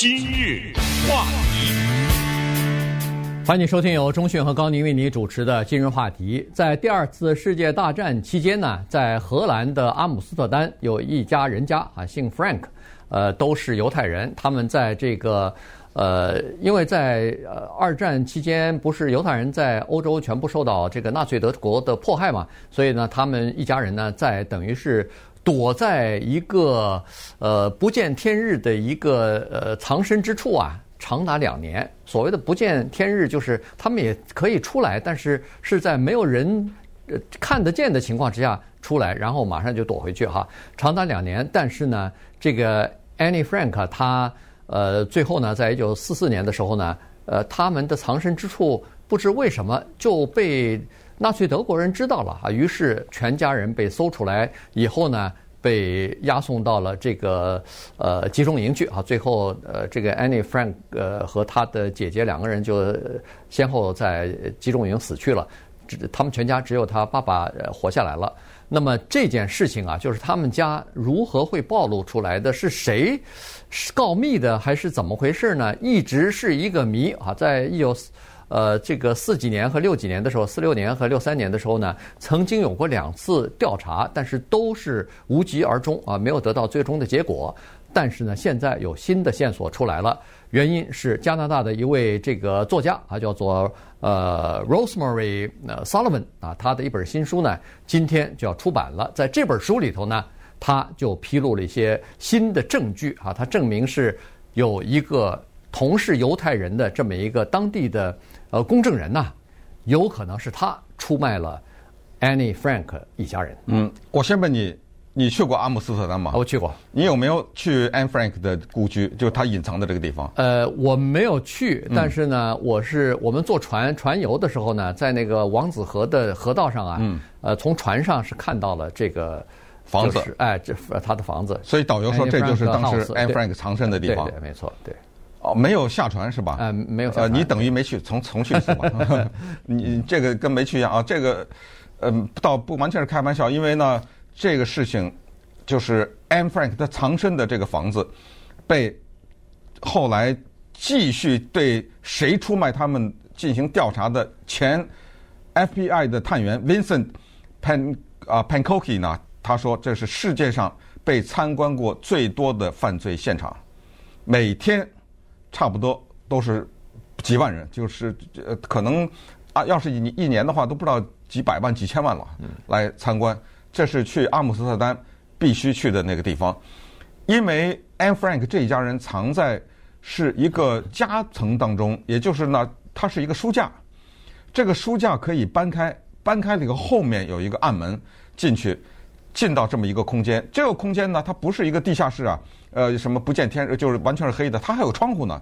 今日话题，欢迎收听由中讯和高宁为你主持的《今日话题》。在第二次世界大战期间呢，在荷兰的阿姆斯特丹有一家人家啊，姓 Frank，呃，都是犹太人。他们在这个呃，因为在二战期间，不是犹太人在欧洲全部受到这个纳粹德国的迫害嘛，所以呢，他们一家人呢，在等于是。躲在一个呃不见天日的一个呃藏身之处啊，长达两年。所谓的不见天日，就是他们也可以出来，但是是在没有人看得见的情况之下出来，然后马上就躲回去哈。长达两年，但是呢，这个 Annie Frank 他呃最后呢，在一九四四年的时候呢，呃他们的藏身之处不知为什么就被。纳粹德国人知道了啊，于是全家人被搜出来以后呢，被押送到了这个呃集中营去啊。最后呃，这个 Annie Frank 呃和他的姐姐两个人就先后在集中营死去了，他们全家只有他爸爸活下来了。那么这件事情啊，就是他们家如何会暴露出来的，是谁告密的，还是怎么回事呢？一直是一个谜啊，在一九。呃，这个四几年和六几年的时候，四六年和六三年的时候呢，曾经有过两次调查，但是都是无疾而终啊，没有得到最终的结果。但是呢，现在有新的线索出来了，原因是加拿大的一位这个作家啊，叫做呃 Rosemary Sullivan 啊，他的一本新书呢，今天就要出版了。在这本书里头呢，他就披露了一些新的证据啊，他证明是有一个同是犹太人的这么一个当地的。呃，公证人呐、啊，有可能是他出卖了 Annie Frank 一家人。嗯，我先问你，你去过阿姆斯特丹吗？我去过。你有没有去 Anne Frank 的故居，就他隐藏的这个地方？呃，我没有去，但是呢，嗯、我是我们坐船船游的时候呢，在那个王子河的河道上啊，嗯，呃，从船上是看到了这个房子，哎，这他的房子。所以导游说这就是当时 Anne Frank 藏身的地方。对，对，没错，对。哦，没有下船是吧？嗯，没有下船。呃，你等于没去，从从去是吧？你这个跟没去一样啊。这个，呃，倒不完全是开玩笑，因为呢，这个事情就是 Anne Frank 他藏身的这个房子，被后来继续对谁出卖他们进行调查的前 FBI 的探员 Vincent Pan 啊 Pancoki 呢，他说这是世界上被参观过最多的犯罪现场，每天。差不多都是几万人，就是呃，可能啊，要是一一年的话，都不知道几百万、几千万了，来参观。这是去阿姆斯特丹必须去的那个地方，因为 Anne Frank 这一家人藏在是一个夹层当中，也就是呢，它是一个书架，这个书架可以搬开，搬开了以后后面有一个暗门进去，进到这么一个空间。这个空间呢，它不是一个地下室啊。呃，什么不见天，就是完全是黑的。它还有窗户呢，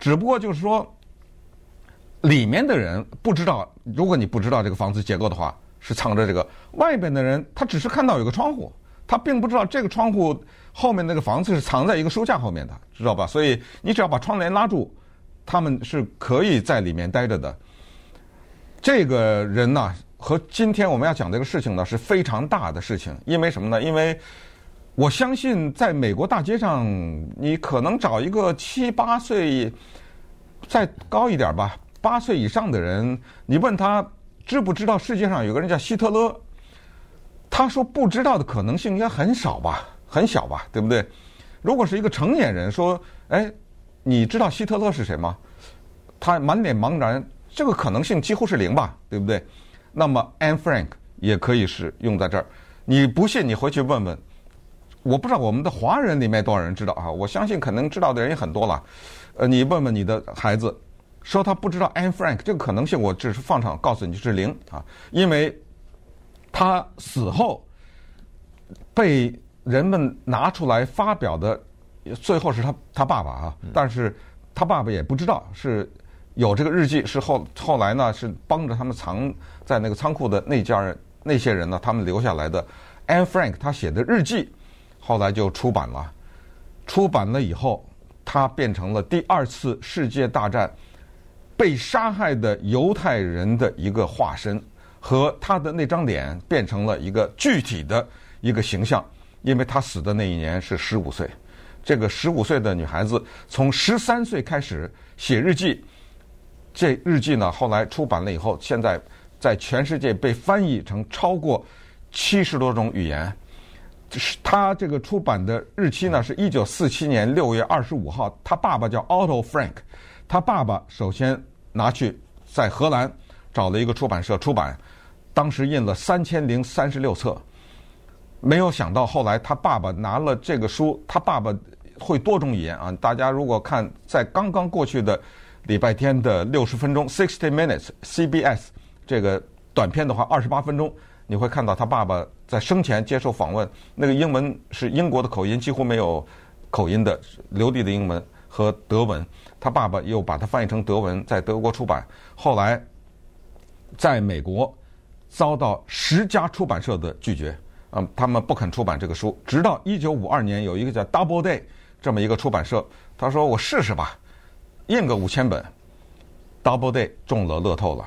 只不过就是说，里面的人不知道。如果你不知道这个房子结构的话，是藏着这个。外边的人他只是看到有个窗户，他并不知道这个窗户后面那个房子是藏在一个书架后面的，知道吧？所以你只要把窗帘拉住，他们是可以在里面待着的。这个人呢，和今天我们要讲这个事情呢是非常大的事情，因为什么呢？因为。我相信，在美国大街上，你可能找一个七八岁，再高一点吧，八岁以上的人，你问他知不知道世界上有个人叫希特勒，他说不知道的可能性应该很少吧，很小吧，对不对？如果是一个成年人说，哎，你知道希特勒是谁吗？他满脸茫然，这个可能性几乎是零吧，对不对？那么 Anne Frank 也可以是用在这儿，你不信你回去问问。我不知道我们的华人里面多少人知道啊？我相信可能知道的人也很多了。呃，你问问你的孩子，说他不知道 Anne Frank 这个可能性，我只是放场告诉你是零啊，因为他死后被人们拿出来发表的，最后是他他爸爸啊，但是他爸爸也不知道是有这个日记，是后后来呢是帮着他们藏在那个仓库的那家人那些人呢，他们留下来的 Anne Frank 他写的日记。后来就出版了，出版了以后，他变成了第二次世界大战被杀害的犹太人的一个化身，和他的那张脸变成了一个具体的一个形象，因为他死的那一年是十五岁，这个十五岁的女孩子从十三岁开始写日记，这日记呢后来出版了以后，现在在全世界被翻译成超过七十多种语言。是他这个出版的日期呢是一九四七年六月二十五号。他爸爸叫 Otto Frank，他爸爸首先拿去在荷兰找了一个出版社出版，当时印了三千零三十六册。没有想到后来他爸爸拿了这个书，他爸爸会多种语言啊！大家如果看在刚刚过去的礼拜天的六十分钟 （sixty minutes） CBS 这个短片的话，二十八分钟，你会看到他爸爸在生前接受访问，那个英文是英国的口音，几乎没有口音的流利的英文和德文。他爸爸又把它翻译成德文，在德国出版。后来在美国遭到十家出版社的拒绝。嗯，他们不肯出版这个书，直到一九五二年，有一个叫 Doubleday 这么一个出版社，他说：“我试试吧，印个五千本。”Doubleday 中了乐透了，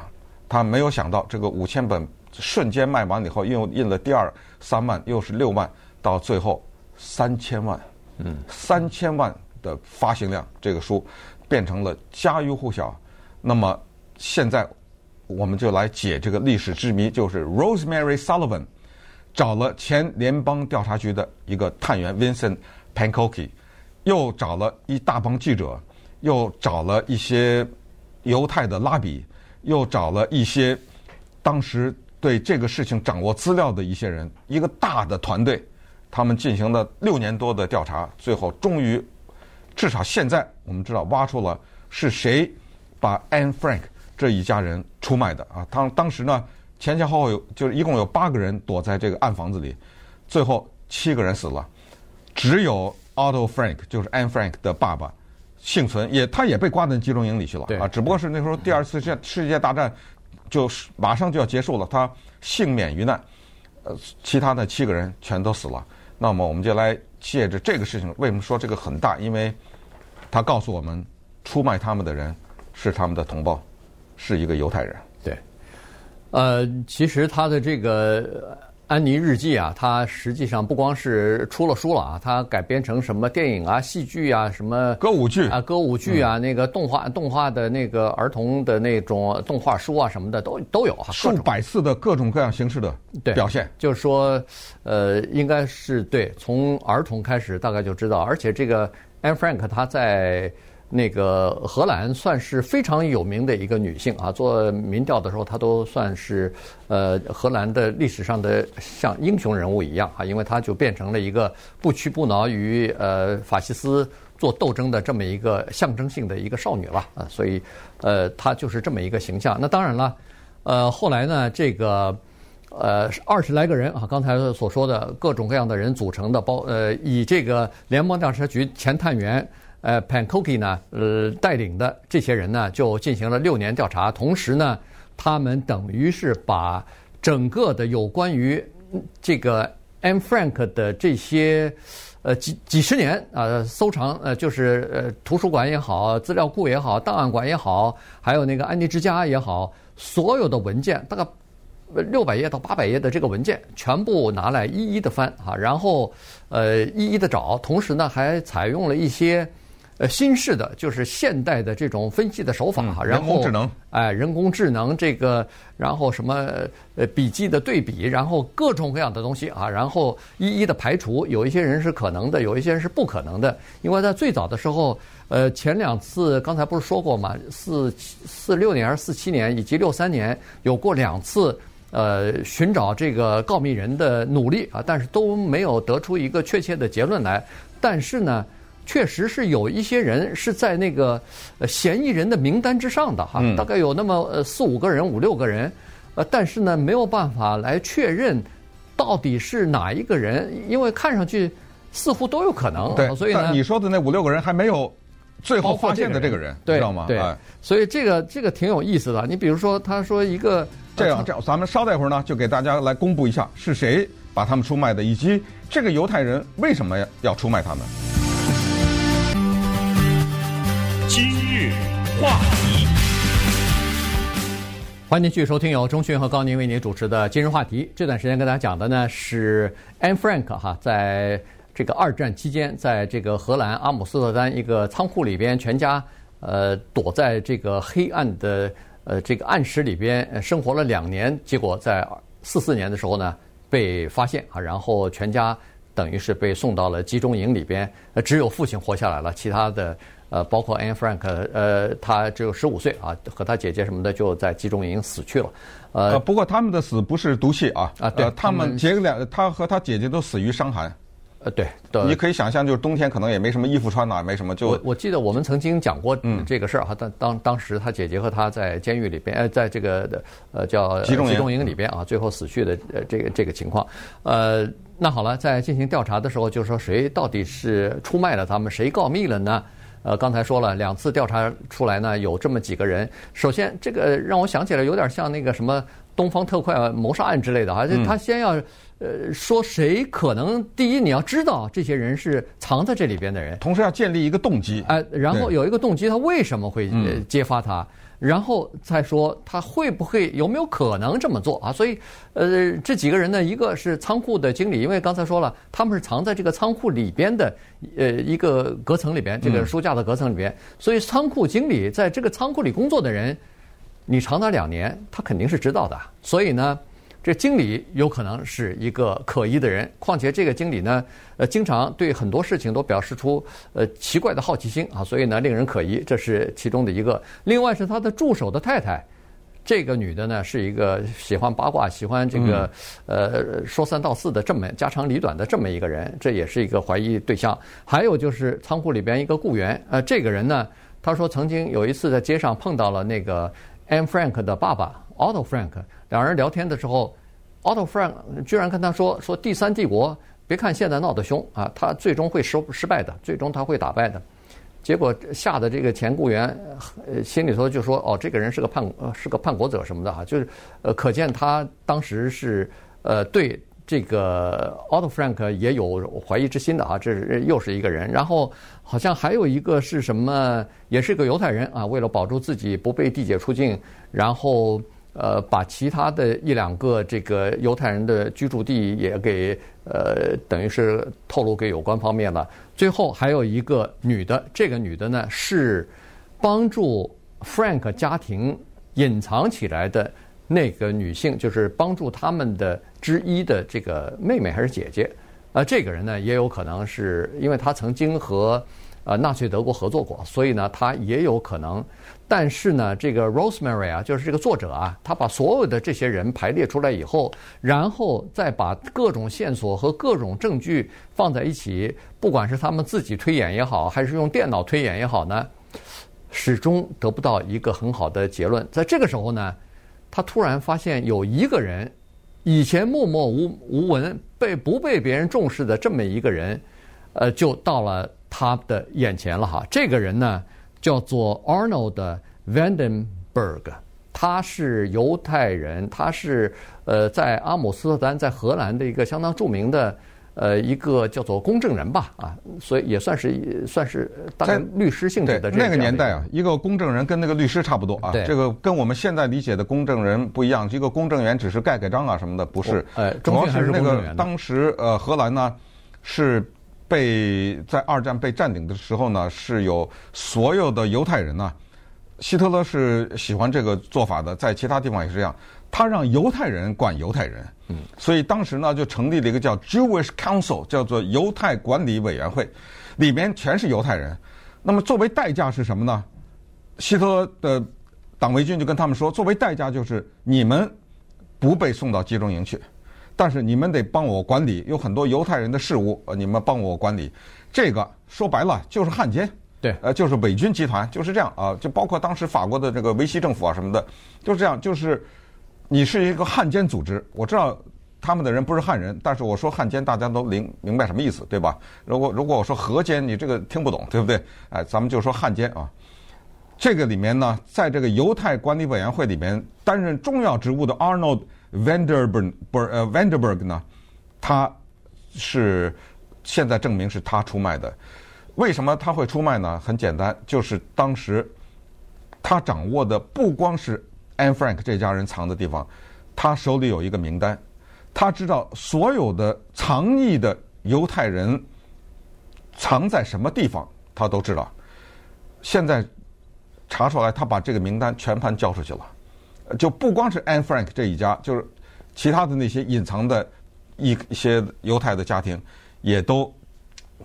他没有想到这个五千本瞬间卖完以后，又印了第二三万，又是六万，到最后三千万，嗯，三千万的发行量，这个书变成了家喻户晓。那么现在我们就来解这个历史之谜，就是 Rosemary Sullivan。找了前联邦调查局的一个探员 Vincent Pankoki，又找了一大帮记者，又找了一些犹太的拉比，又找了一些当时对这个事情掌握资料的一些人，一个大的团队，他们进行了六年多的调查，最后终于，至少现在我们知道挖出了是谁把 Anne Frank 这一家人出卖的啊！当当时呢？前前后后有就是一共有八个人躲在这个暗房子里，最后七个人死了，只有 Otto Frank 就是 Anne Frank 的爸爸幸存，也他也被挂在集中营里去了啊，只不过是那时候第二次世世界大战就是马上就要结束了，他幸免于难，呃，其他的七个人全都死了。那么我们就来借着这个事情，为什么说这个很大？因为他告诉我们，出卖他们的人是他们的同胞，是一个犹太人。对呃，其实他的这个安妮日记啊，它实际上不光是出了书了啊，它改编成什么电影啊、戏剧啊、什么歌舞剧啊、歌舞剧啊，嗯、那个动画、动画的那个儿童的那种动画书啊什么的都都有啊，数百次的各种各样形式的表现。就是说，呃，应该是对，从儿童开始大概就知道，而且这个 Anne Frank 他在。那个荷兰算是非常有名的一个女性啊，做民调的时候，她都算是呃荷兰的历史上的像英雄人物一样啊，因为她就变成了一个不屈不挠于呃法西斯做斗争的这么一个象征性的一个少女了啊，所以呃她就是这么一个形象。那当然了，呃后来呢，这个呃二十来个人啊，刚才所说的各种各样的人组成的包呃以这个联邦调查局前探员。呃，Pankoki 呢，呃，带领的这些人呢，就进行了六年调查。同时呢，他们等于是把整个的有关于这个 Anne Frank 的这些呃几几十年啊、呃、收藏呃就是呃图书馆也好，资料库也好，档案馆也好，还有那个安妮之家也好，所有的文件大概六百页到八百页的这个文件，全部拿来一一的翻啊，然后呃一一的找。同时呢，还采用了一些。呃，新式的就是现代的这种分析的手法哈，然后人工智能，哎，人工智能这个，然后什么呃笔记的对比，然后各种各样的东西啊，然后一一的排除，有一些人是可能的，有一些人是不可能的，因为在最早的时候，呃，前两次刚才不是说过嘛，四四六年还是四七年以及六三年有过两次呃寻找这个告密人的努力啊，但是都没有得出一个确切的结论来，但是呢。确实是有一些人是在那个呃嫌疑人的名单之上的哈，大概有那么呃四五个人、五六个人，呃，但是呢没有办法来确认到底是哪一个人，因为看上去似乎都有可能。对，所以呢，你说的那五六个人还没有最后发现的这个人，知道吗？对，所以这个这个挺有意思的。你比如说，他说一个这样这样，咱们稍待一会儿呢，就给大家来公布一下是谁把他们出卖的，以及这个犹太人为什么要出卖他们。话题，欢迎继续收听由钟迅和高宁为您主持的《今日话题》。这段时间跟大家讲的呢是 Anne Frank 哈，在这个二战期间，在这个荷兰阿姆斯特丹一个仓库里边，全家呃躲在这个黑暗的呃这个暗室里边生活了两年，结果在四四年的时候呢被发现啊，然后全家等于是被送到了集中营里边，呃，只有父亲活下来了，其他的呃包括 Anne Frank，呃，他只有十五岁啊，和他姐姐什么的就在集中营死去了，呃，不过他们的死不是毒气啊啊，对，他们姐俩他和他姐姐都死于伤寒。呃，对，你可以想象，就是冬天可能也没什么衣服穿呐，没什么。就我我记得我们曾经讲过这个事儿哈，当当当时他姐姐和他在监狱里边，呃，在这个呃叫集中营里边啊，最后死去的呃这个这个情况。呃，那好了，在进行调查的时候，就是说谁到底是出卖了他们，谁告密了呢？呃，刚才说了两次调查出来呢，有这么几个人。首先，这个让我想起来有点像那个什么东方特快谋杀案之类的啊，就他先要。呃，说谁可能第一，你要知道这些人是藏在这里边的人，同时要建立一个动机，哎，然后有一个动机，他为什么会揭发他，然后再说他会不会有没有可能这么做啊？所以，呃，这几个人呢，一个是仓库的经理，因为刚才说了，他们是藏在这个仓库里边的，呃，一个隔层里边，这个书架的隔层里边，所以仓库经理在这个仓库里工作的人，你长达两年，他肯定是知道的，所以呢。这经理有可能是一个可疑的人，况且这个经理呢，呃，经常对很多事情都表示出呃奇怪的好奇心啊，所以呢，令人可疑，这是其中的一个。另外是他的助手的太太，这个女的呢，是一个喜欢八卦、喜欢这个呃说三道四的这么家长里短的这么一个人，这也是一个怀疑对象。还有就是仓库里边一个雇员，呃，这个人呢，他说曾经有一次在街上碰到了那个 Anne Frank 的爸爸 Otto Frank。两人聊天的时候，Otto Frank 居然跟他说：“说第三帝国，别看现在闹得凶啊，他最终会失失败的，最终他会打败的。”结果吓得这个前雇员呃心里头就说：“哦，这个人是个叛是个叛国者什么的哈。”就是呃，可见他当时是呃对这个 Otto Frank 也有怀疑之心的啊。这是又是一个人，然后好像还有一个是什么，也是个犹太人啊，为了保住自己不被递解出境，然后。呃，把其他的一两个这个犹太人的居住地也给呃，等于是透露给有关方面了。最后还有一个女的，这个女的呢是帮助 Frank 家庭隐藏起来的那个女性，就是帮助他们的之一的这个妹妹还是姐姐。啊、这个人呢也有可能是因为她曾经和呃纳粹德国合作过，所以呢他也有可能。但是呢，这个 Rosemary 啊，就是这个作者啊，他把所有的这些人排列出来以后，然后再把各种线索和各种证据放在一起，不管是他们自己推演也好，还是用电脑推演也好呢，始终得不到一个很好的结论。在这个时候呢，他突然发现有一个人，以前默默无无闻、被不被别人重视的这么一个人，呃，就到了他的眼前了哈。这个人呢，叫做 Arnold Vandenberg，他是犹太人，他是呃在阿姆斯特丹，在荷兰的一个相当著名的呃一个叫做公证人吧啊，所以也算是算是大概律师性质的这。那个年代啊，一个公证人跟那个律师差不多啊，这个跟我们现在理解的公证人不一样，一个公证员只是盖盖章啊什么的，不是。呃，主要是那个当时呃荷兰呢是。被在二战被占领的时候呢，是有所有的犹太人呢。希特勒是喜欢这个做法的，在其他地方也是这样。他让犹太人管犹太人，嗯，所以当时呢就成立了一个叫 Jewish Council，叫做犹太管理委员会，里面全是犹太人。那么作为代价是什么呢？希特勒的党卫军就跟他们说，作为代价就是你们不被送到集中营去。但是你们得帮我管理，有很多犹太人的事务，呃，你们帮我管理。这个说白了就是汉奸，对，呃，就是伪军集团，就是这样啊。就包括当时法国的这个维希政府啊什么的，就是这样。就是你是一个汉奸组织，我知道他们的人不是汉人，但是我说汉奸，大家都明明白什么意思，对吧？如果如果我说河奸，你这个听不懂，对不对？哎，咱们就说汉奸啊。这个里面呢，在这个犹太管理委员会里面担任重要职务的 Arnold。Vanderberg 不是呃 Vanderberg 呢，他是现在证明是他出卖的。为什么他会出卖呢？很简单，就是当时他掌握的不光是 Anne Frank 这家人藏的地方，他手里有一个名单，他知道所有的藏匿的犹太人藏在什么地方，他都知道。现在查出来，他把这个名单全盘交出去了，就不光是 Anne Frank 这一家，就是其他的那些隐藏的一些犹太的家庭，也都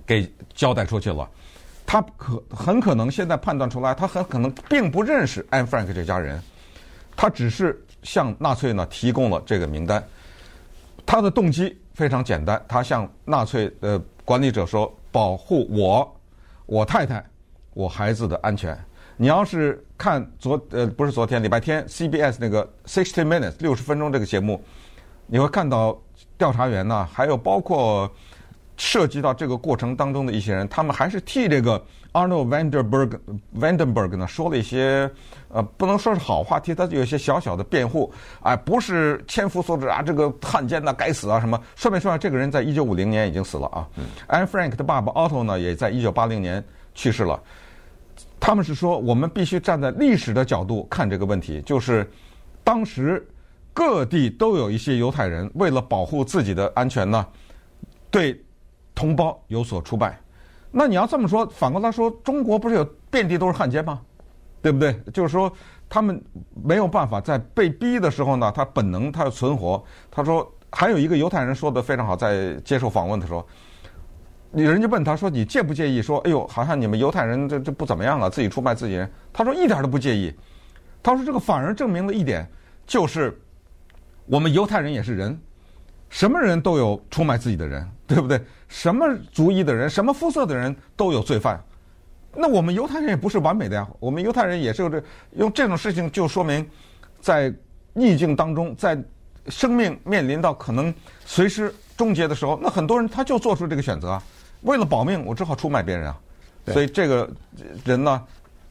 给交代出去了。他可很可能现在判断出来，他很可能并不认识 Anne Frank 这家人，他只是向纳粹呢提供了这个名单。他的动机非常简单，他向纳粹的管理者说：“保护我、我太太、我孩子的安全。”你要是看昨呃不是昨天礼拜天 CBS 那个 Sixty Minutes 六十分钟这个节目，你会看到调查员呢，还有包括。涉及到这个过程当中的一些人，他们还是替这个 Arnold Vandenberg Vandenberg 呢说了一些，呃，不能说是好话，替他有一些小小的辩护。哎，不是千夫所指啊，这个汉奸呐，该死啊什么？顺便说下，这个人在一九五零年已经死了啊。Anne Frank 的爸爸 Otto 呢，也在一九八零年去世了。他们是说，我们必须站在历史的角度看这个问题，就是当时各地都有一些犹太人为了保护自己的安全呢，对。同胞有所出卖，那你要这么说，反过来说，中国不是有遍地都是汉奸吗？对不对？就是说，他们没有办法在被逼的时候呢，他本能他要存活。他说，还有一个犹太人说的非常好，在接受访问的时候，人家问他说，你介不介意说，哎呦，好像你们犹太人这这不怎么样啊，自己出卖自己人。他说一点都不介意。他说这个反而证明了一点，就是我们犹太人也是人。什么人都有出卖自己的人，对不对？什么族裔的人，什么肤色的人都有罪犯。那我们犹太人也不是完美的呀，我们犹太人也是有这用这种事情，就说明在逆境当中，在生命面临到可能随时终结的时候，那很多人他就做出这个选择，为了保命，我只好出卖别人啊。所以这个人呢。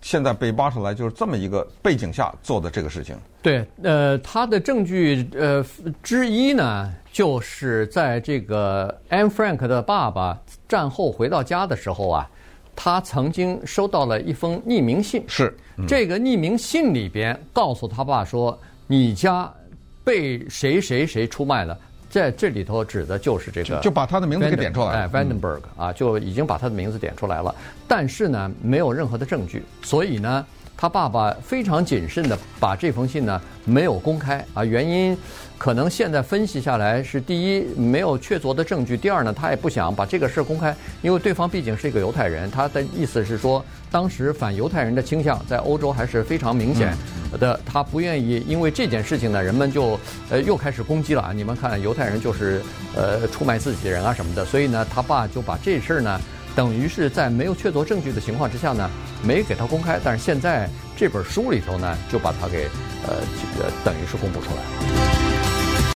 现在被挖出来，就是这么一个背景下做的这个事情。对，呃，他的证据呃之一呢，就是在这个 Anne Frank 的爸爸战后回到家的时候啊，他曾经收到了一封匿名信。是，嗯、这个匿名信里边告诉他爸说：“你家被谁谁谁出卖了。”在这里头指的就是这个，就，就把他的名字给点出来了。哎，Vandenberg 啊，就已经把他的名字点出来了。但是呢，没有任何的证据，所以呢，他爸爸非常谨慎的把这封信呢没有公开啊。原因可能现在分析下来是：第一，没有确凿的证据；第二呢，他也不想把这个事儿公开，因为对方毕竟是一个犹太人。他的意思是说，当时反犹太人的倾向在欧洲还是非常明显。嗯的他不愿意，因为这件事情呢，人们就呃又开始攻击了啊！你们看，犹太人就是呃出卖自己人啊什么的，所以呢，他爸就把这事儿呢，等于是在没有确凿证据的情况之下呢，没给他公开。但是现在这本书里头呢，就把他给呃这个等于是公布出来了。